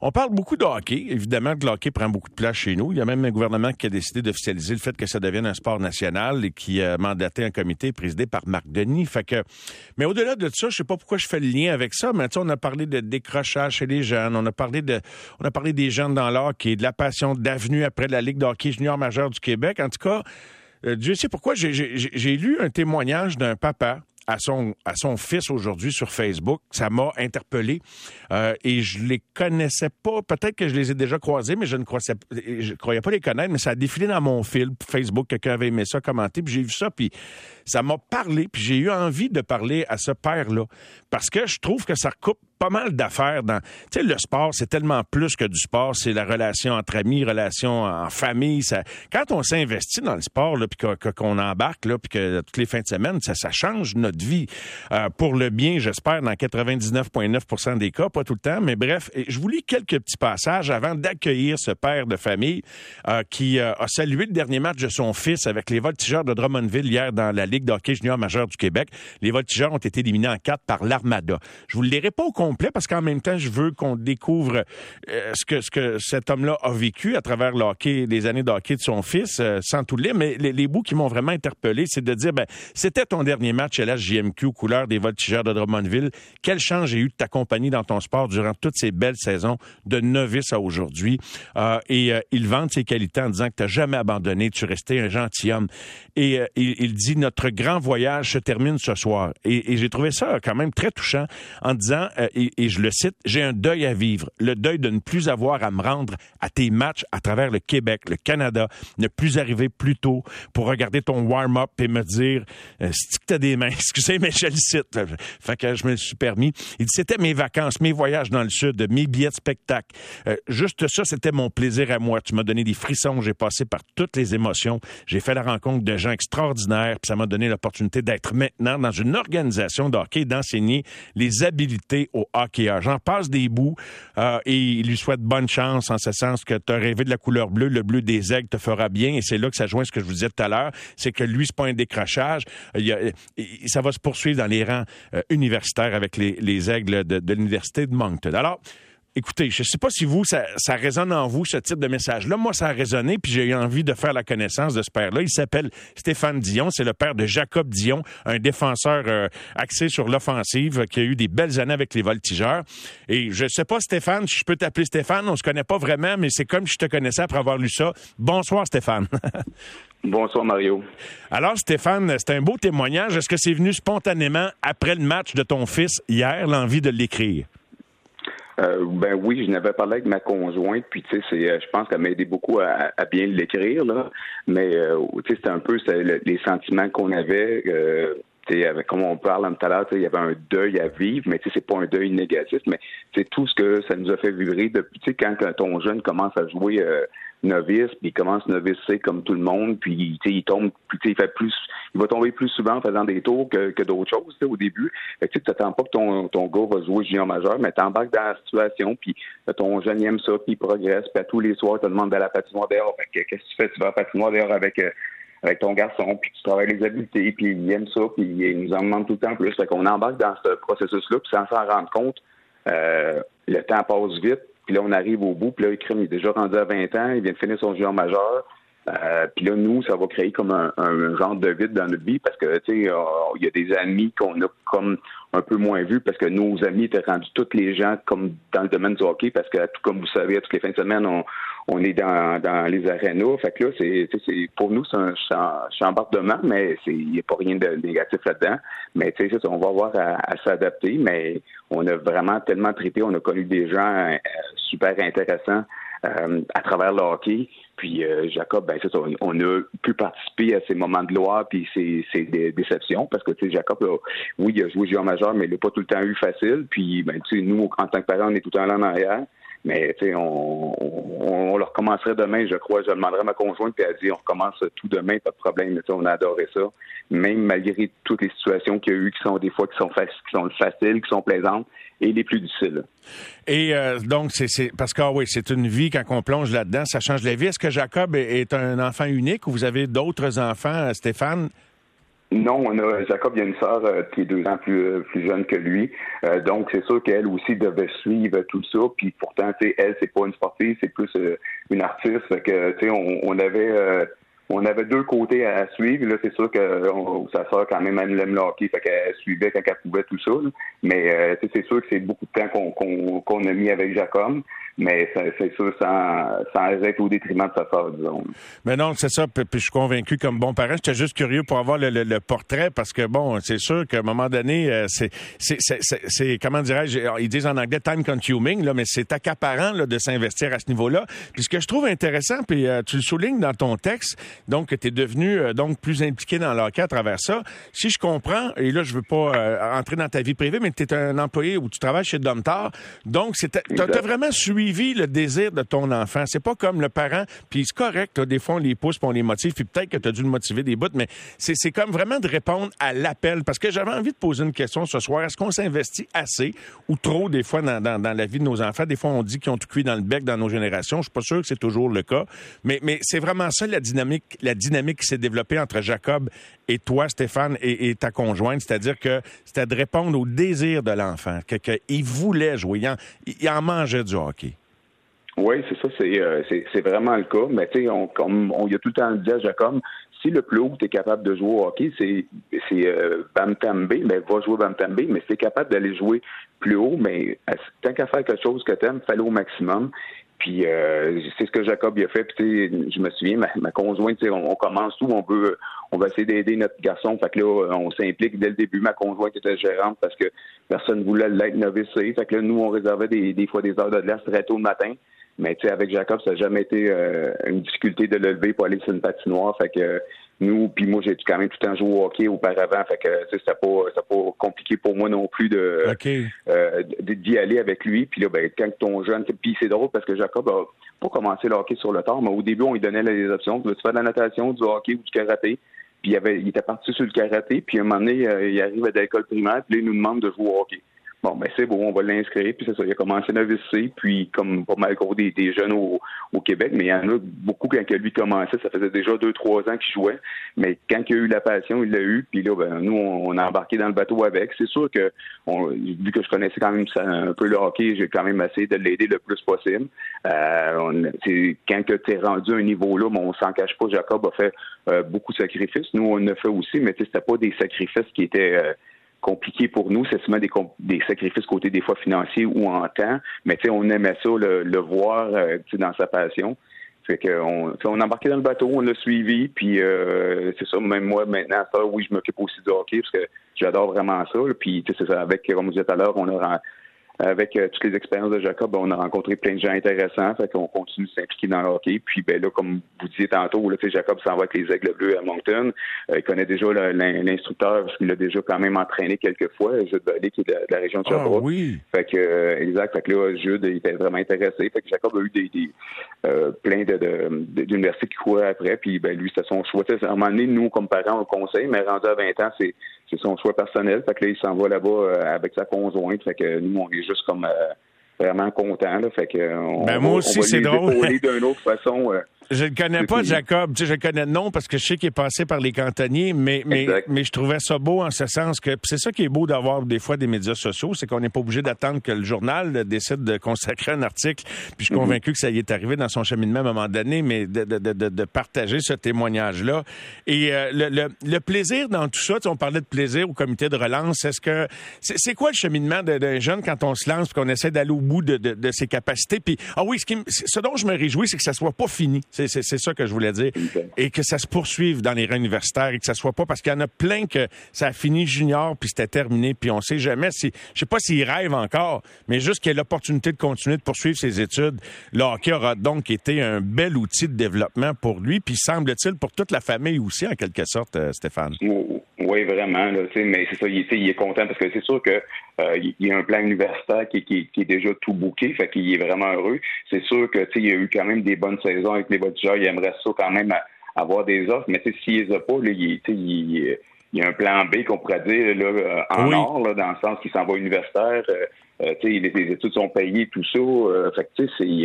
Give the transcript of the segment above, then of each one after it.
On parle beaucoup de hockey. Évidemment, le hockey prend beaucoup de place chez nous. Il y a même un gouvernement qui a décidé d'officialiser le fait que ça devienne un sport national et qui a mandaté un comité présidé par Marc Denis. Fait que, mais au-delà de ça, je sais pas pourquoi je fais le lien avec ça, mais on a parlé de décrochage chez les jeunes. On a parlé de, on a parlé des jeunes dans l'hockey, de la passion d'avenue après la Ligue de junior majeur du Québec. En tout cas, euh, Dieu sait pourquoi j'ai lu un témoignage d'un papa à son, à son fils aujourd'hui sur Facebook. Ça m'a interpellé euh, et je les connaissais pas. Peut-être que je les ai déjà croisés, mais je ne croyais, pas les connaître. Mais ça a défilé dans mon fil Facebook. Quelqu'un avait aimé ça, commenté, puis j'ai vu ça, puis ça m'a parlé, puis j'ai eu envie de parler à ce père-là parce que je trouve que ça recoupe pas mal d'affaires dans. Tu sais, le sport, c'est tellement plus que du sport. C'est la relation entre amis, relation en famille. Ça... Quand on s'investit dans le sport, puis qu'on embarque, là, puis que toutes les fins de semaine, ça, ça change notre vie euh, pour le bien, j'espère, dans 99,9% des cas, pas tout le temps. Mais bref, je vous lis quelques petits passages avant d'accueillir ce père de famille euh, qui euh, a salué le dernier match de son fils avec les Voltigeurs de Drummondville hier dans la Ligue d'hockey junior majeur du Québec. Les Voltigeurs ont été éliminés en quatre par l'Armada. Je vous le lirai pas au complet parce qu'en même temps, je veux qu'on découvre euh, ce que ce que cet homme-là a vécu à travers le les années de de son fils, euh, sans tout lire. Mais les, bouts qui m'ont vraiment interpellé, c'est de dire, ben, c'était ton dernier match à la JMQ, couleur des voltigeurs de Drummondville. Quelle chance j'ai eu de t'accompagner dans ton sport durant toutes ces belles saisons de novice à aujourd'hui? Euh, et il vante ses qualités en disant que tu n'as jamais abandonné, tu restais un gentilhomme. Et il, dit, notre grand voyage se termine ce soir. Et, j'ai trouvé ça quand même très touchant en disant, et, je le cite, j'ai un deuil à vivre, le deuil de ne plus avoir à me rendre à tes matchs à travers le Québec, le Canada, ne plus arriver plus tôt pour regarder ton warm-up et me dire, euh, si tu as des mains, excusez, mais je le cite. Fait que je me suis permis. Il dit, c'était mes vacances, mes voyages dans le sud, mes billets de spectacle. Euh, juste ça, c'était mon plaisir à moi. Tu m'as donné des frissons, j'ai passé par toutes les émotions, j'ai fait la rencontre de gens extraordinaires, puis ça m'a donné l'opportunité d'être maintenant dans une organisation de hockey, d'enseigner les habiletés au J'en passe des bouts euh, et il lui souhaite bonne chance en ce sens que tu as rêvé de la couleur bleue, le bleu des aigles te fera bien et c'est là que ça joint ce que je vous disais tout à l'heure, c'est que lui, c'est pas un décrochage. Il ça va se poursuivre dans les rangs euh, universitaires avec les, aigles de, de l'Université de Moncton. Alors, Écoutez, je ne sais pas si vous, ça, résonne en vous, ce type de message-là. Moi, ça a résonné, puis j'ai eu envie de faire la connaissance de ce père-là. Il s'appelle Stéphane Dion. C'est le père de Jacob Dion, un défenseur euh, axé sur l'offensive qui a eu des belles années avec les voltigeurs. Et je ne sais pas, Stéphane, si je peux t'appeler Stéphane, on se connaît pas vraiment, mais c'est comme si je te connaissais après avoir lu ça. Bonsoir, Stéphane. Bonsoir, Mario. Alors, Stéphane, c'est un beau témoignage. Est-ce que c'est venu spontanément après le match de ton fils hier, l'envie de l'écrire? Euh, ben oui, je n'avais parlé avec ma conjointe, puis tu sais, c'est, euh, je pense qu'elle m'a aidé beaucoup à, bien l'écrire là. Mais euh, tu sais, c'était un peu les sentiments qu'on avait. Euh, avec, comme on parle tout à l'heure, il y avait un deuil à vivre, mais c'est pas un deuil négatif, mais c'est tout ce que ça nous a fait vibrer depuis, quand, ton jeune commence à jouer novice, puis il commence novice C comme tout le monde, puis il tombe, il fait plus, il va tomber plus souvent en faisant des tours que, que d'autres choses au début. Fait que tu t'attends pas que ton, ton gars va jouer junior majeur, mais t'embarques dans la situation, puis ton jeune aime ça, puis il progresse, puis tous les soirs, tu te demandes à la patinoire dehors. Qu'est-ce que tu fais? Tu vas à la patinoire dehors avec euh, avec ton garçon, puis tu travailles les habiletés, puis il aime ça, puis il nous en demande tout le temps plus. Fait qu'on embarque dans ce processus-là, puis sans s'en rendre compte, euh, le temps passe vite, puis là, on arrive au bout. Puis là, il est déjà rendu à 20 ans. Il vient de finir son junior majeur. Euh, puis là, nous, ça va créer comme un, genre de vide dans notre vie parce que, tu sais, euh, il y a des amis qu'on a comme un peu moins vus parce que nos amis étaient rendus tous les gens comme dans le domaine du hockey parce que, tout comme vous savez, toutes les fins de semaine, on, on est dans, dans les arénas. Fait que là, c'est, c'est pour nous, c'est un chambardement, mais il n'y a pas rien de négatif là-dedans. Mais tu sais, on va avoir à, s'adapter, mais on a vraiment tellement traité, on a connu des gens euh, super intéressants euh, à travers le hockey. Puis euh, Jacob, ben ça, on a pu participer à ces moments de gloire puis ces, ces déceptions parce que tu sais Jacob, oui, il a joué joueur majeur, mais il n'a pas tout le temps eu facile. Puis ben tu sais, nous en tant que parents, on est tout le temps là en arrière. Mais sais, on, on, le recommencerait demain, je crois. Je demanderai à ma conjointe, puis elle a dit on recommence tout demain, pas de problème. on a adoré ça. Même malgré toutes les situations qu'il y a eu, qui sont des fois qui sont, faciles, qui sont faciles, qui sont plaisantes, et les plus difficiles. Et euh, donc, c'est parce que ah oui, c'est une vie quand on plonge là-dedans, ça change la vie. Est-ce que Jacob est un enfant unique ou vous avez d'autres enfants, Stéphane? Non, on a Jacob, il y a une sœur euh, qui est deux ans plus, euh, plus jeune que lui. Euh, donc, c'est sûr qu'elle aussi devait suivre tout ça. Puis pourtant, elle, c'est pas une sportive, c'est plus une artiste. Fait que, tu sais, on, on, avait on avait deux côtés à, suivre. Là, c'est sûr que sa sœur, quand même, elle aime le fait qu'elle suivait quand elle pouvait tout ça. Mais c'est sûr que c'est beaucoup de temps qu'on qu'on a mis avec Jacob mais c'est sûr sans, sans être au détriment de sa sœur, disons. Mais non, c'est ça. Puis, je suis convaincu comme bon parent. J'étais juste curieux pour avoir le, le, portrait parce que bon, c'est sûr qu'à un moment donné, euh, c'est c'est comment dirais-je, ils disent en anglais time consuming là, mais c'est accaparant là, de s'investir à ce niveau-là. Puis ce que je trouve intéressant, puis euh, tu le soulignes dans ton texte, donc que tu es devenu euh, donc plus impliqué dans l'hockey à travers ça. Si je comprends, et là je veux pas entrer dans ta vie privée, mais tu es un employé où tu travailles chez Domtar, donc tu as vraiment suivi suivi le désir de ton enfant. C'est pas comme le parent, puis c'est correct, des fois on les pousse, puis on les motive, puis peut-être que tu as dû le motiver des bouts, mais c'est comme vraiment de répondre à l'appel. Parce que j'avais envie de poser une question ce soir. Est-ce qu'on s'investit assez ou trop des fois dans, dans, la vie de nos enfants? Des fois, on dit qu'ils ont tout cuit dans le bec dans nos générations. Je suis pas sûr que c'est toujours le cas. Mais, mais c'est vraiment ça la dynamique, la dynamique qui s'est développée entre Jacob et toi, Stéphane, et, ta conjointe. C'est-à-dire que c'était de répondre au désir de l'enfant, qu'il il voulait jouer, il en mangeait du hockey. Oui, c'est ça, euh, c'est, c'est, vraiment le cas. Mais tu sais, comme on y a tout le temps dit à Jacob, si le plus haut tu es capable de jouer au hockey, c'est, c'est euh, ben va jouer Bantam B, mais si tu es capable d'aller jouer plus haut, mais tant qu'à faire quelque chose que tu aimes, fais-le au maximum. Puis euh, c'est ce que Jacob a fait. Puis je me souviens, ma, ma conjointe, on, on commence tout, on veut on va essayer d'aider notre garçon. Fait que là, on s'implique dès le début. Ma conjointe était gérante parce que personne ne voulait l'être novice. Fait que là, nous, on réservait des, des fois des heures de glace très tôt le matin. Mais tu sais, avec Jacob, ça n'a jamais été euh, une difficulté de le lever pour aller sur une patinoire. Fait que nous, puis moi, j'ai quand même tout le temps joué au hockey auparavant. Fait que c'était pas, pas compliqué pour moi non plus de euh, d'y aller avec lui. Puis là, ben, quand ton jeune, puis c'est drôle parce que Jacob a pas commencé le hockey sur le tard, mais au début, on lui donnait les options. Tu faire de la natation, du hockey ou du karaté? Puis il, il était parti sur le karaté, puis à un moment donné, euh, il arrive à l'école primaire, puis là, il nous demande de jouer au hockey. Bon, ben c'est bon, on va l'inscrire. Puis c'est ça, il a commencé novice C, puis comme pas mal gros des, des jeunes au, au, Québec, mais il y en a beaucoup quand lui commençait, ça faisait déjà deux, trois ans qu'il jouait. Mais quand il a eu la passion, il l'a eu. Puis là, ben, nous, on, a embarqué dans le bateau avec. C'est sûr que, on, vu que je connaissais quand même ça, un peu le hockey, j'ai quand même essayé de l'aider le plus possible. Euh, on, quand tu es rendu à un niveau là, mais on s'en cache pas, Jacob a fait euh, beaucoup de sacrifices. Nous, on a fait aussi, mais c'était pas des sacrifices qui étaient euh, compliqué pour nous, c'est seulement des, des sacrifices côté des fois financiers ou en temps, mais on aimait ça, le, voir euh, dans sa passion. Fait que on, on embarqué dans le bateau, on l'a suivi, puis euh, c'est ça, même moi maintenant, ça, oui, je m'occupe aussi du hockey parce que j'adore vraiment ça. Puis c'est ça, avec, comme vous disais tout à l'heure, on a avec euh, toutes les expériences de Jacob, ben, on a rencontré plein de gens intéressants, fait qu'on continue de s'impliquer dans le hockey. Puis ben là, comme vous disiez tantôt, là, Jacob s'en va avec les Aigles Bleus à Moncton. Euh, il connaît déjà l'instructeur parce qu'il l'a déjà quand même entraîné quelques fois, Jude Vallée, qui est de, la région de Sherbrooke. Ah, oui. Fait que euh, exact. Fait que là, Jude il était vraiment intéressé. Fait que Jacob a eu des, des plein de, d'universités qui couraient après. Puis ben lui, c'était son choix. à un moment donné, nous, comme parents, on le conseille, mais rendu à 20 ans, c'est c'est son choix personnel. Fait que là, il s'en va là-bas avec sa conjointe. Fait que nous, on est juste comme euh, vraiment content. Là, fait que on, ben moi aussi, c'est drôle. d'une autre façon. Euh, je ne connais pas Jacob. Tu sais, je le connais de nom parce que je sais qu'il est passé par les cantonniers, mais, mais, mais je trouvais ça beau en ce sens que c'est ça qui est beau d'avoir des fois des médias sociaux, c'est qu'on n'est pas obligé d'attendre que le journal décide de consacrer un article. Puis je suis mhm. convaincu que ça y est arrivé dans son cheminement à un moment donné, mais de, de, de, de partager ce témoignage-là. Et euh, le, le, le, plaisir dans tout ça, on parlait de plaisir au comité de relance. Est-ce que c'est quoi le cheminement d'un jeune quand on se lance, qu'on essaie d'aller au bout de, ses capacités? Puis ah oui, ce, qui, ce dont je me réjouis, c'est que ça soit pas fini. C'est ça que je voulais dire. Et que ça se poursuive dans les rangs universitaires et que ça soit pas parce qu'il y en a plein que ça a fini junior puis c'était terminé puis on sait jamais si je sais pas s'il rêve encore, mais juste qu'il y ait l'opportunité de continuer de poursuivre ses études. Le hockey aura donc été un bel outil de développement pour lui puis semble-t-il pour toute la famille aussi en quelque sorte, euh, Stéphane. Oui, vraiment. mais c'est ça, il, est content parce que c'est sûr que euh, il y a un plan universitaire qui, est déjà tout bouqué, fait qu'il est vraiment heureux. C'est sûr que il y a eu quand même des bonnes saisons avec les voltigeurs. Il aimerait ça quand même avoir des offres, mais s'il les a pas, là, il, il, y a un plan B qu'on pourrait dire là, euh, en or, dans le sens qu'il s'en va universitaire. Euh, euh les, les, études sont payées, tout ça. Euh, fait que, c'est, il,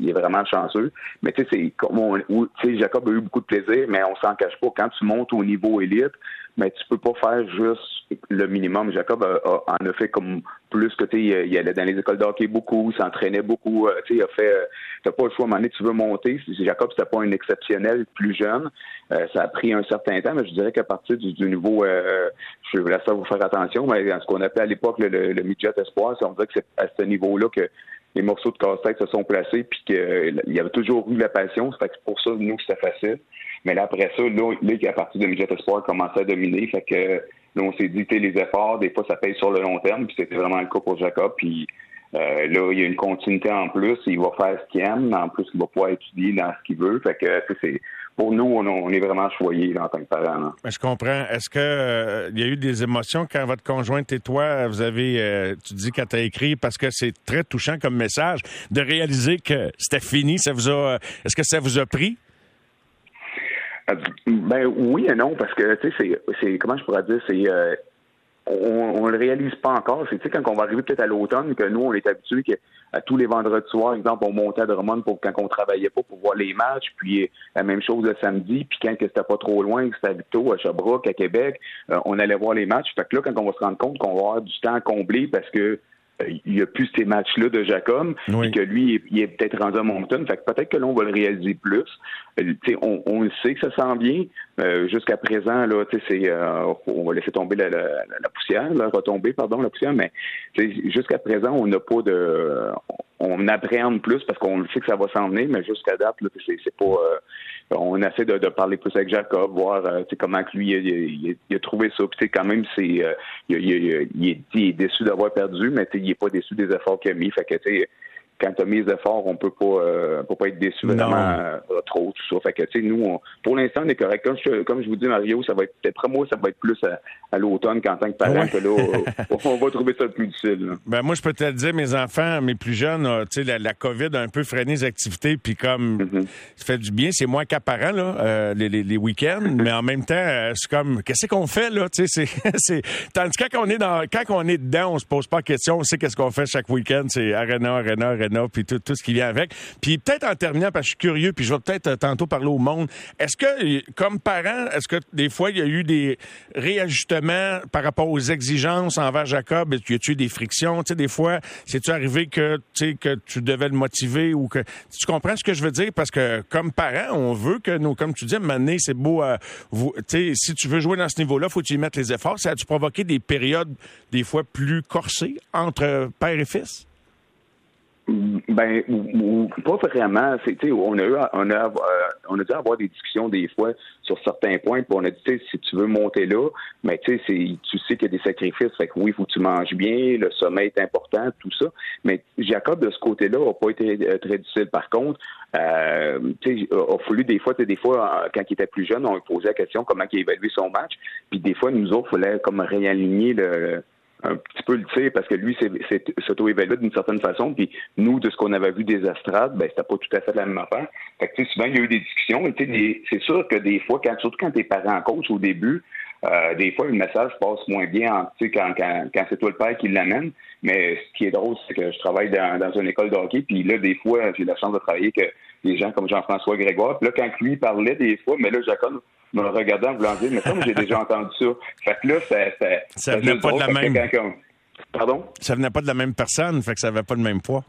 il, est vraiment chanceux. Mais tu sais, c'est comme on, Jacob a eu beaucoup de plaisir, mais on s'en cache pas. Quand tu montes au niveau élite, mais tu peux pas faire juste le minimum. Jacob en a fait comme plus que tu il allait dans les écoles d'hockey beaucoup, s'entraînait beaucoup, tu sais, il a fait t'as pas le choix à un moment donné, tu veux monter. Jacob, c'était pas un exceptionnel plus jeune. ça a pris un certain temps, mais je dirais qu'à partir du, niveau je vais laisser vous faire attention, mais ce qu'on appelait à l'époque le, le, midget espoir, on dirait que c'est à ce niveau-là que les morceaux de casse-tête se sont placés, puis qu'il y avait toujours eu la passion. C'est pour ça, nous, c'était facile. Mais là, après ça, là, là à partir de Midget Espoir, commençait à dominer. Fait que là, on s'est dit, les efforts, des fois, ça paye sur le long terme. Puis c'était vraiment le cas pour Jacob. Puis euh, là, il y a une continuité en plus. Il va faire ce qu'il aime. En plus, il va pouvoir étudier dans ce qu'il veut. Fait que c'est pour nous, on, est vraiment choyés en tant que parents. Je comprends. Est-ce que euh, il y a eu des émotions quand votre conjointe et toi, vous avez, euh, tu dis qu'elle t'a écrit parce que c'est très touchant comme message de réaliser que c'était fini. Ça vous a, est-ce que ça vous a pris? Ben oui et non parce que tu sais c'est comment je pourrais dire c'est on, ne le réalise pas encore. C'est quand on va arriver peut-être à l'automne que nous, on est habitués à tous les vendredis soirs, exemple, on montait à Drummond pour quand on travaillait pas pour voir les matchs, puis la même chose le samedi, puis quand c'était pas trop loin, que c'était à Victo, à Sherbrooke, à Québec, euh, on allait voir les matchs. Fait que là, quand on va se rendre compte qu'on va avoir du temps à combler parce que il n'y a plus ces matchs-là de Jacob, et que lui, il est, peut-être rendu à Moncton. Fait que peut-être que l'on va le réaliser plus. Euh, on, on le sait que ça sent bien. Euh, jusqu'à présent, là, c'est, euh, on va laisser tomber la, la, la poussière, là, retomber, pardon, la poussière, mais jusqu'à présent, on n'a pas de, on appréhende plus parce qu'on sait que ça va s'en venir, mais jusqu'à date, c'est, pas, on essaie de, parler plus avec Jacob, voir comment que lui il, a trouvé ça. Puis quand même, c'est, il, il, est, déçu d'avoir perdu, mais il est pas déçu des efforts qu'il a mis. Fait que quand tu as mis efforts, on peut pas euh, peut pas être déçu vraiment euh, trop, tout ça. Fait que tu sais, nous, pour l'instant, on est correct. Comme je, comme je vous dis, Mario, ça va être peut-être moi, ça va être plus à, l'automne qu'en tant que parent que là, on, va trouver ça plus difficile. Ben moi, je peux te le dire, mes enfants, mes plus jeunes, euh, tu sais, la, COVID a un peu freiné les activités, puis comme mm-hmm. ça fait du bien, c'est moins qu'apparent là, les, les, week-ends, mais en même temps, c'est comme qu'est-ce qu'on fait là, tu sais, c'est tandis que quand on est dans quand on est dedans, on se pose pas de questions, on sait qu'est-ce qu'on fait chaque week-end, c'est arena, arena, arena puis tout, ce qui vient avec. Puis peut-être en terminant, parce que je suis curieux, puis je vais peut-être euh, tantôt parler au monde, est-ce que, comme parent, est-ce que des fois, il y a eu des réajustements par rapport aux exigences envers Jacob? Y a-tu des frictions? Tu sais, des fois, c'est-tu arrivé que, tu sais, que tu devais le motiver ou que... Tu comprends ce que je veux dire? Parce que, comme parent, on veut que nous, comme tu dis, maintenant, c'est beau, euh, tu sais, si tu veux jouer dans ce niveau-là, faut que tu y mettes les efforts. Ça a-tu provoqué des périodes, des fois, plus corsées entre père et fils? Ben, ou, pas vraiment. C'est, on a eu, on a, euh, on a dû avoir des discussions des fois sur certains points. Puis on a dit, si tu veux monter là, mais tu sais, tu sais qu'il y a des sacrifices. Fait que oui, faut que tu manges bien, le sommeil est important, tout ça. Mais Jacob de ce côté-là n'a pas été euh, très difficile. Par contre, euh, tu sais, a fallu des fois, des fois, quand il était plus jeune, on lui posait la question comment il évaluait son match. Puis des fois, nous autres, il fallait comme réaligner le un petit peu le tir parce que lui c'est s'auto-évalué d'une certaine façon puis nous de ce qu'on avait vu des astrades ben c'était pas tout à fait la même affaire. Fait que souvent il y a eu des discussions c'est sûr que des fois quand surtout quand t'es parent coach au début euh, des fois le message passe moins bien quand, quand, quand c'est toi le père qui l'amène. Mais ce qui est drôle c'est que je travaille dans, dans une école de hockey puis là des fois j'ai la chance de travailler que des gens comme Jean-François Grégoire. Puis là quand lui parlait des fois mais là Jacob me regardant, voulant dire, mais comme j'ai déjà entendu ça. Fait que là, ça. Ça, ça, venait pas de la même. Pardon? Ça venait pas de la même personne, fait que ça avait pas le même poids.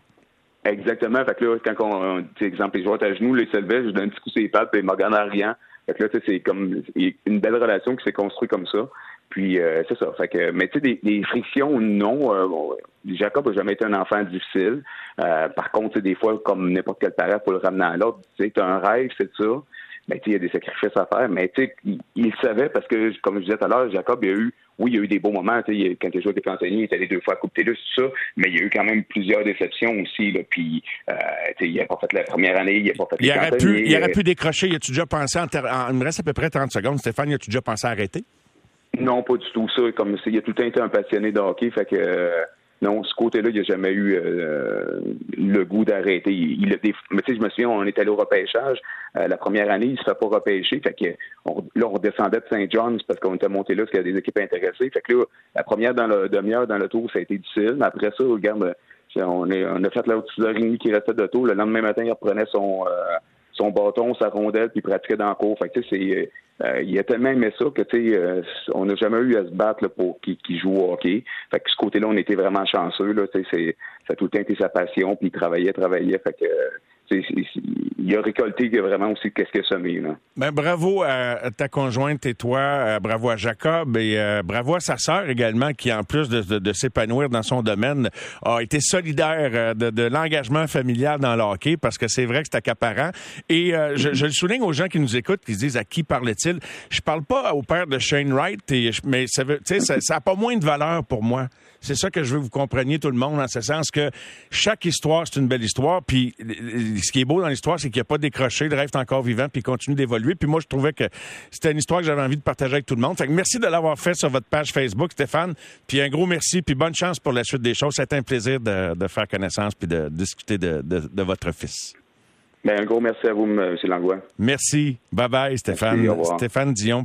Exactement. Fait que là, quand on, tu exemple, les joueurs à genoux, les levaient, je donne un petit coup sur les pattes, puis regardent en riant. Fait que là, c'est comme une belle relation qui s'est construite comme ça. Puis euh, c'est ça. Fait que, mais tu sais, des, frictions, non. Euh, Jacob n'a jamais été un enfant difficile. Euh, par contre, des fois, comme n'importe quel parent, pour le ramener à l'autre, tu sais, un rêve, c'est ça ben, il y a des sacrifices à faire, mais il, il savait parce que, comme je disais tout à l'heure, Jacob, il y a eu, oui, il y a eu des beaux moments, quand il a joué avec il était allé deux fois à Coupe Télus, tout ça, mais il y a eu quand même plusieurs déceptions aussi, là, puis, euh, il n'a pas fait la première année, il n'a pas fait il aurait pu, Il aurait pu décrocher, y a-tu déjà pensé, en, il me reste à peu près 30 secondes, Stéphane, y a-tu déjà pensé à arrêter? Non, pas du tout ça, comme, il a tout le temps été un passionné de hockey, fait que, euh, non, ce côté-là, il n'a jamais eu euh, le goût d'arrêter. Il, mais tu sais, je me souviens, on est allé au repêchage. Euh, la première année, il se fait pas repêcher. Fait que là, on descendait de Saint John's parce qu'on était monté là parce qu'il y a des équipes intéressées. Fait que là, la première dans demi-heure dans le tour, ça a été difficile. Mais après ça, regarde, on, est, on a fait la haute qui restait de tour. Le lendemain matin, il reprenait son son bâton, sa rondelle, puis il pratiquait dans le cours. Fait que, c'est, euh, il a tellement aimé ça que tu sais, euh, on n'a jamais eu à se battre pour qu'il joue au hockey. Fait que ce côté-là, on était vraiment chanceux. Là, c'est, ça a tout le temps été sa passion, puis il travaillait, travaillait. Fait que il a récolté vraiment aussi qu'est-ce qu'il a semé. Ben, bravo à ta conjointe et toi, euh, bravo à Jacob et euh, bravo à sa sœur également qui, en plus de, s'épanouir dans son domaine, a été solidaire euh, de, l'engagement familial dans le hockey parce que c'est vrai que c'est accaparant. Et je, le souligne aux gens qui nous écoutent, qui se disent à qui parlait-il? Je parle pas au père de Shane Wright, mais ça n'a ça, ça pas moins de valeur pour moi. C'est ça que je veux que vous compreniez tout le monde, en ce sens que chaque histoire, c'est une belle histoire. Puis ce qui est beau dans l'histoire, c'est qu'il n'a pas décroché, le rêve est encore vivant, puis il continue d'évoluer. Puis moi, je trouvais que c'était une histoire que j'avais envie de partager avec tout le monde. Fait que merci de l'avoir fait sur votre page Facebook, Stéphane. Puis un gros merci, puis bonne chance pour la suite des choses. C'était un plaisir de, faire connaissance puis de discuter de, votre fils. Bien, un gros merci à vous, M. Langlois. Merci. Bye bye, Stéphane. Stéphane Dion.